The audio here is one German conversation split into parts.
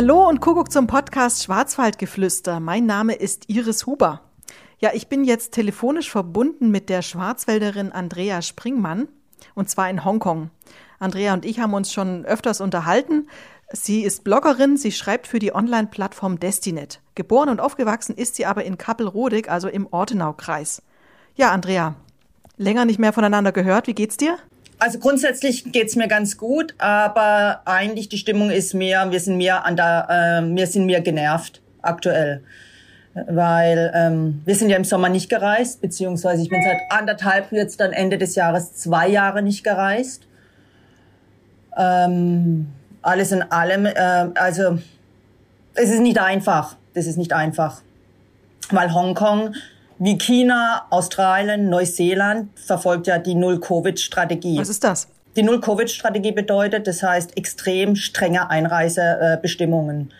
Hallo und Kuckuck zum Podcast Schwarzwaldgeflüster. Mein Name ist Iris Huber. Ja, ich bin jetzt telefonisch verbunden mit der Schwarzwälderin Andrea Springmann und zwar in Hongkong. Andrea und ich haben uns schon öfters unterhalten. Sie ist Bloggerin, sie schreibt für die Online-Plattform Destinet. Geboren und aufgewachsen ist sie aber in Kappelrodig, also im Ortenau-Kreis. Ja, Andrea, länger nicht mehr voneinander gehört. Wie geht's dir? Also grundsätzlich geht's mir ganz gut, aber eigentlich die Stimmung ist mehr, wir sind mehr an der, äh, wir sind mehr genervt aktuell weil ähm, wir sind ja im Sommer nicht gereist, beziehungsweise ich bin seit anderthalb jetzt dann Ende des Jahres zwei Jahre nicht gereist. Ähm, alles in allem, äh, also es ist nicht einfach. Das ist nicht einfach, weil Hongkong wie China, Australien, Neuseeland verfolgt ja die Null-Covid-Strategie. Was ist das? Die Null-Covid-Strategie bedeutet, das heißt extrem strenge Einreisebestimmungen. Äh,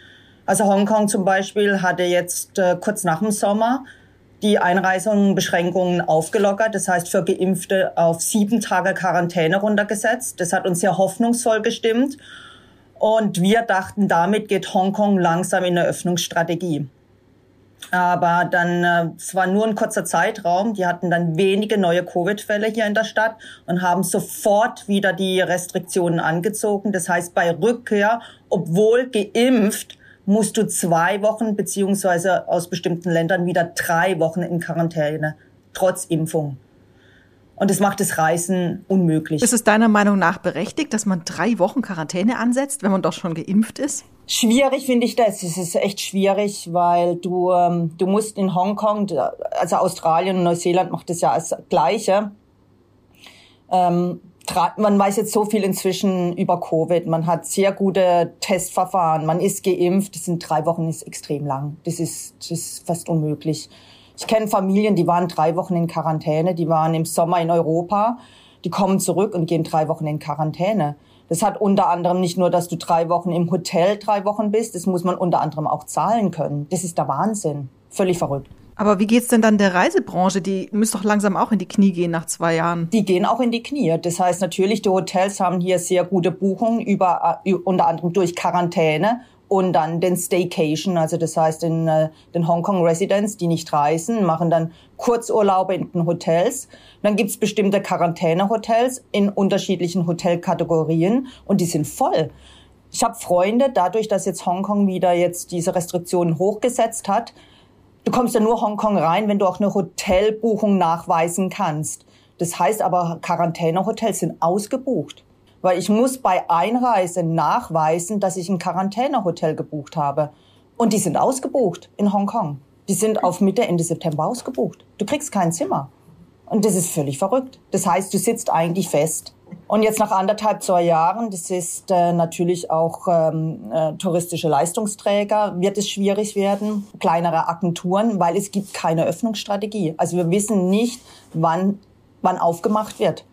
also Hongkong zum Beispiel hatte jetzt äh, kurz nach dem Sommer die Einreisungsbeschränkungen aufgelockert. Das heißt, für Geimpfte auf sieben Tage Quarantäne runtergesetzt. Das hat uns sehr hoffnungsvoll gestimmt. Und wir dachten, damit geht Hongkong langsam in eine Öffnungsstrategie. Aber dann, äh, es war nur ein kurzer Zeitraum. Die hatten dann wenige neue Covid-Fälle hier in der Stadt und haben sofort wieder die Restriktionen angezogen. Das heißt, bei Rückkehr, obwohl geimpft, musst du zwei Wochen beziehungsweise aus bestimmten Ländern wieder drei Wochen in Quarantäne, trotz Impfung. Und das macht das Reisen unmöglich. Ist es deiner Meinung nach berechtigt, dass man drei Wochen Quarantäne ansetzt, wenn man doch schon geimpft ist? Schwierig finde ich das. Es ist echt schwierig, weil du, ähm, du musst in Hongkong, also Australien und Neuseeland macht das ja als Gleiche. Ähm, man weiß jetzt so viel inzwischen über Covid. Man hat sehr gute Testverfahren. Man ist geimpft. Das sind drei Wochen ist extrem lang. Das ist, das ist fast unmöglich. Ich kenne Familien, die waren drei Wochen in Quarantäne. Die waren im Sommer in Europa. Die kommen zurück und gehen drei Wochen in Quarantäne. Das hat unter anderem nicht nur, dass du drei Wochen im Hotel drei Wochen bist. Das muss man unter anderem auch zahlen können. Das ist der Wahnsinn. Völlig verrückt. Aber wie geht's denn dann der Reisebranche? Die müsste doch langsam auch in die Knie gehen nach zwei Jahren. Die gehen auch in die Knie. Das heißt natürlich, die Hotels haben hier sehr gute Buchungen über, äh, unter anderem durch Quarantäne und dann den Staycation, also das heißt in äh, den Hongkong Residents, die nicht reisen, machen dann Kurzurlaube in den Hotels. Dann gibt's bestimmte Quarantänehotels in unterschiedlichen Hotelkategorien und die sind voll. Ich habe Freunde, dadurch, dass jetzt Hongkong wieder jetzt diese Restriktionen hochgesetzt hat, Du kommst ja nur Hongkong rein, wenn du auch eine Hotelbuchung nachweisen kannst. Das heißt aber, Quarantänehotels sind ausgebucht. Weil ich muss bei Einreise nachweisen, dass ich ein Quarantänehotel gebucht habe. Und die sind ausgebucht in Hongkong. Die sind auf Mitte, Ende September ausgebucht. Du kriegst kein Zimmer. Und das ist völlig verrückt. Das heißt, du sitzt eigentlich fest. Und jetzt nach anderthalb, zwei Jahren, das ist äh, natürlich auch ähm, äh, touristische Leistungsträger, wird es schwierig werden, kleinere Agenturen, weil es gibt keine Öffnungsstrategie. Also wir wissen nicht, wann, wann aufgemacht wird.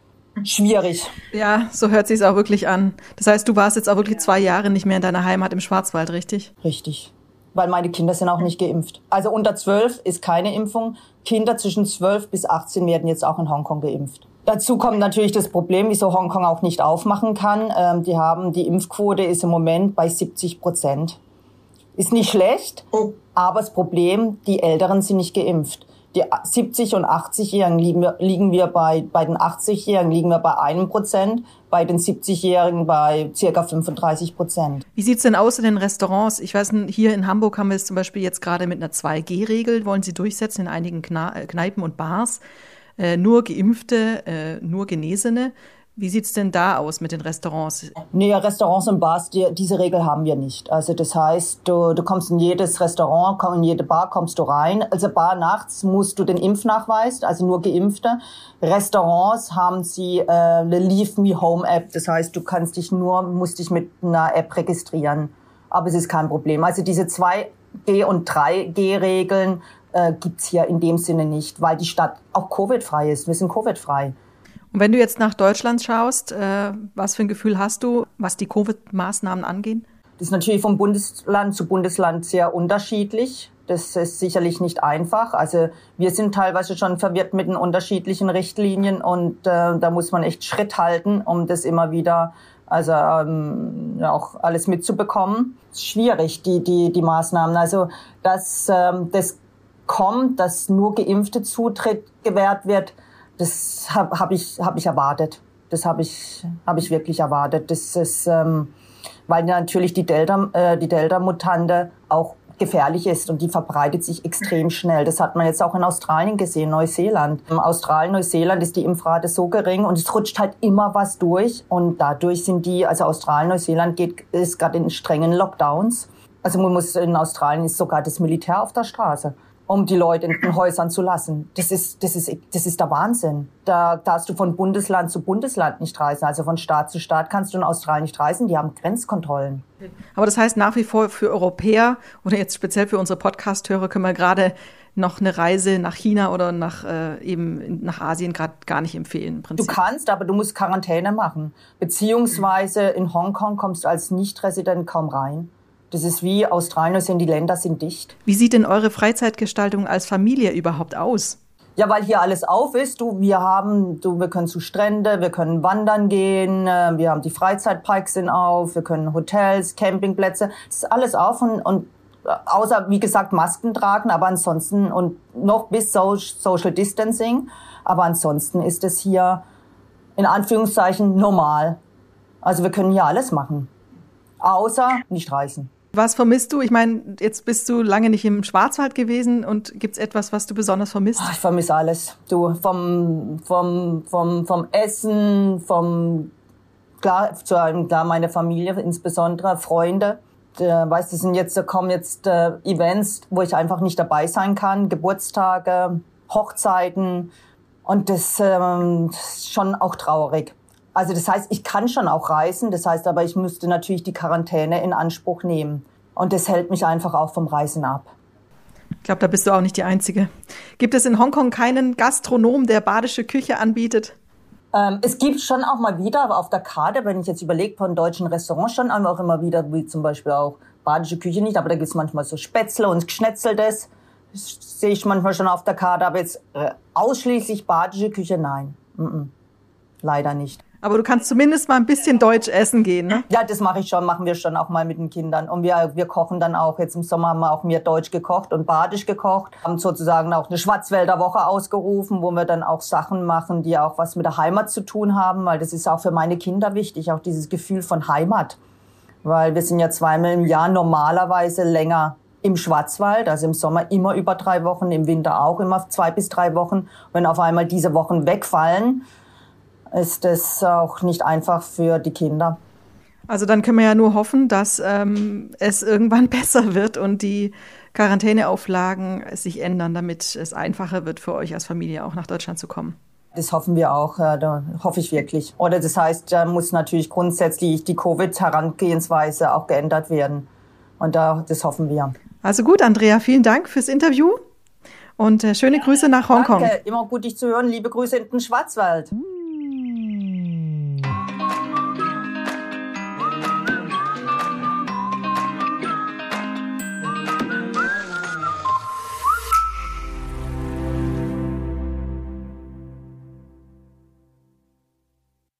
Schwierig. Ja, so hört sich auch wirklich an. Das heißt, du warst jetzt auch wirklich zwei Jahre nicht mehr in deiner Heimat im Schwarzwald, richtig? Richtig. Weil meine Kinder sind auch nicht geimpft. Also unter zwölf ist keine Impfung. Kinder zwischen zwölf bis 18 werden jetzt auch in Hongkong geimpft. Dazu kommt natürlich das Problem, wieso Hongkong auch nicht aufmachen kann. Ähm, die haben, die Impfquote ist im Moment bei 70 Prozent. Ist nicht schlecht, oh. aber das Problem, die Älteren sind nicht geimpft. Die 70 und 80-Jährigen liegen wir, liegen wir bei, bei den 80-Jährigen liegen wir bei einem Prozent, bei den 70-Jährigen bei circa 35 Prozent. Wie sieht's denn aus in den Restaurants? Ich weiß, hier in Hamburg haben wir es zum Beispiel jetzt gerade mit einer 2G-Regel, wollen sie durchsetzen in einigen Kneipen und Bars äh, nur Geimpfte, äh, nur Genesene. Wie sieht's denn da aus mit den Restaurants? Nee, Restaurants und Bars, die, diese Regel haben wir nicht. Also das heißt, du, du kommst in jedes Restaurant, in jede Bar kommst du rein. Also Bar nachts musst du den Impfnachweis, also nur Geimpfte. Restaurants haben sie äh, eine Leave Me Home App. Das heißt, du kannst dich nur, musst dich mit einer App registrieren. Aber es ist kein Problem. Also diese zwei G- und 3G-Regeln äh, gibt's hier in dem Sinne nicht, weil die Stadt auch Covid-frei ist. Wir sind Covid-frei. Und wenn du jetzt nach Deutschland schaust, äh, was für ein Gefühl hast du, was die Covid-Maßnahmen angehen? Das ist natürlich vom Bundesland zu Bundesland sehr unterschiedlich. Das ist sicherlich nicht einfach. Also wir sind teilweise schon verwirrt mit den unterschiedlichen Richtlinien und äh, da muss man echt Schritt halten, um das immer wieder Also ähm, auch alles mitzubekommen, ist schwierig, die, die, die Maßnahmen. Also dass ähm, das kommt, dass nur Geimpfte Zutritt gewährt wird, das habe hab ich, hab ich erwartet. Das habe ich, hab ich wirklich erwartet. Das ist, ähm, weil natürlich die Delta, äh, die Delta-Mutante auch gefährlich ist und die verbreitet sich extrem schnell. Das hat man jetzt auch in Australien gesehen, Neuseeland. In Australien, Neuseeland ist die Impfrate so gering und es rutscht halt immer was durch und dadurch sind die, also Australien, Neuseeland geht, ist gerade in strengen Lockdowns. Also man muss in Australien ist sogar das Militär auf der Straße um die Leute in den Häusern zu lassen. Das ist, das ist, das ist der Wahnsinn. Da darfst du von Bundesland zu Bundesland nicht reisen. Also von Staat zu Staat kannst du in Australien nicht reisen. Die haben Grenzkontrollen. Aber das heißt nach wie vor für Europäer oder jetzt speziell für unsere Podcast-Hörer können wir gerade noch eine Reise nach China oder nach äh, eben nach Asien gerade gar nicht empfehlen. Du kannst, aber du musst Quarantäne machen. Beziehungsweise in Hongkong kommst du als Nicht-Resident kaum rein. Das ist wie Australien, sind die Länder sind dicht. Wie sieht denn eure Freizeitgestaltung als Familie überhaupt aus? Ja, weil hier alles auf ist. Du, wir haben, du, wir können zu Strände, wir können wandern gehen, äh, wir haben die Freizeitparks sind auf, wir können Hotels, Campingplätze, das ist alles auf und, und äh, außer wie gesagt Masken tragen, aber ansonsten und noch bis Social Distancing, aber ansonsten ist es hier in Anführungszeichen normal. Also wir können hier alles machen, außer nicht reisen. Was vermisst du? Ich meine, jetzt bist du lange nicht im Schwarzwald gewesen und gibt es etwas, was du besonders vermisst? ich vermisse alles. Du, vom, vom, vom, vom Essen, vom, klar, zu einem, klar, meine Familie, insbesondere Freunde. Äh, weißt du, sind jetzt, da kommen jetzt äh, Events, wo ich einfach nicht dabei sein kann, Geburtstage, Hochzeiten. Und das ähm, ist schon auch traurig. Also das heißt, ich kann schon auch reisen, das heißt aber, ich müsste natürlich die Quarantäne in Anspruch nehmen. Und das hält mich einfach auch vom Reisen ab. Ich glaube, da bist du auch nicht die Einzige. Gibt es in Hongkong keinen Gastronom, der badische Küche anbietet? Ähm, es gibt schon auch mal wieder auf der Karte, wenn ich jetzt überlege, von deutschen Restaurants schon auch immer wieder, wie zum Beispiel auch badische Küche nicht, aber da gibt es manchmal so Spätzle und Geschnetzeltes. Das sehe ich manchmal schon auf der Karte, aber jetzt äh, ausschließlich badische Küche, nein. Mm -mm. Leider nicht. Aber du kannst zumindest mal ein bisschen Deutsch essen gehen, ne? Ja, das mache ich schon, machen wir schon auch mal mit den Kindern. Und wir, wir kochen dann auch, jetzt im Sommer haben wir auch mehr Deutsch gekocht und Badisch gekocht. Haben sozusagen auch eine Schwarzwälder Woche ausgerufen, wo wir dann auch Sachen machen, die auch was mit der Heimat zu tun haben, weil das ist auch für meine Kinder wichtig, auch dieses Gefühl von Heimat. Weil wir sind ja zweimal im Jahr normalerweise länger im Schwarzwald, also im Sommer immer über drei Wochen, im Winter auch immer zwei bis drei Wochen. Wenn auf einmal diese Wochen wegfallen, ist es auch nicht einfach für die Kinder. Also dann können wir ja nur hoffen, dass ähm, es irgendwann besser wird und die Quarantäneauflagen sich ändern, damit es einfacher wird für euch als Familie auch nach Deutschland zu kommen. Das hoffen wir auch, da hoffe ich wirklich. Oder das heißt, da muss natürlich grundsätzlich die Covid-Herangehensweise auch geändert werden. Und da, das hoffen wir. Also gut, Andrea, vielen Dank fürs Interview und äh, schöne Grüße nach Hongkong. Danke, immer gut dich zu hören. Liebe Grüße in den Schwarzwald.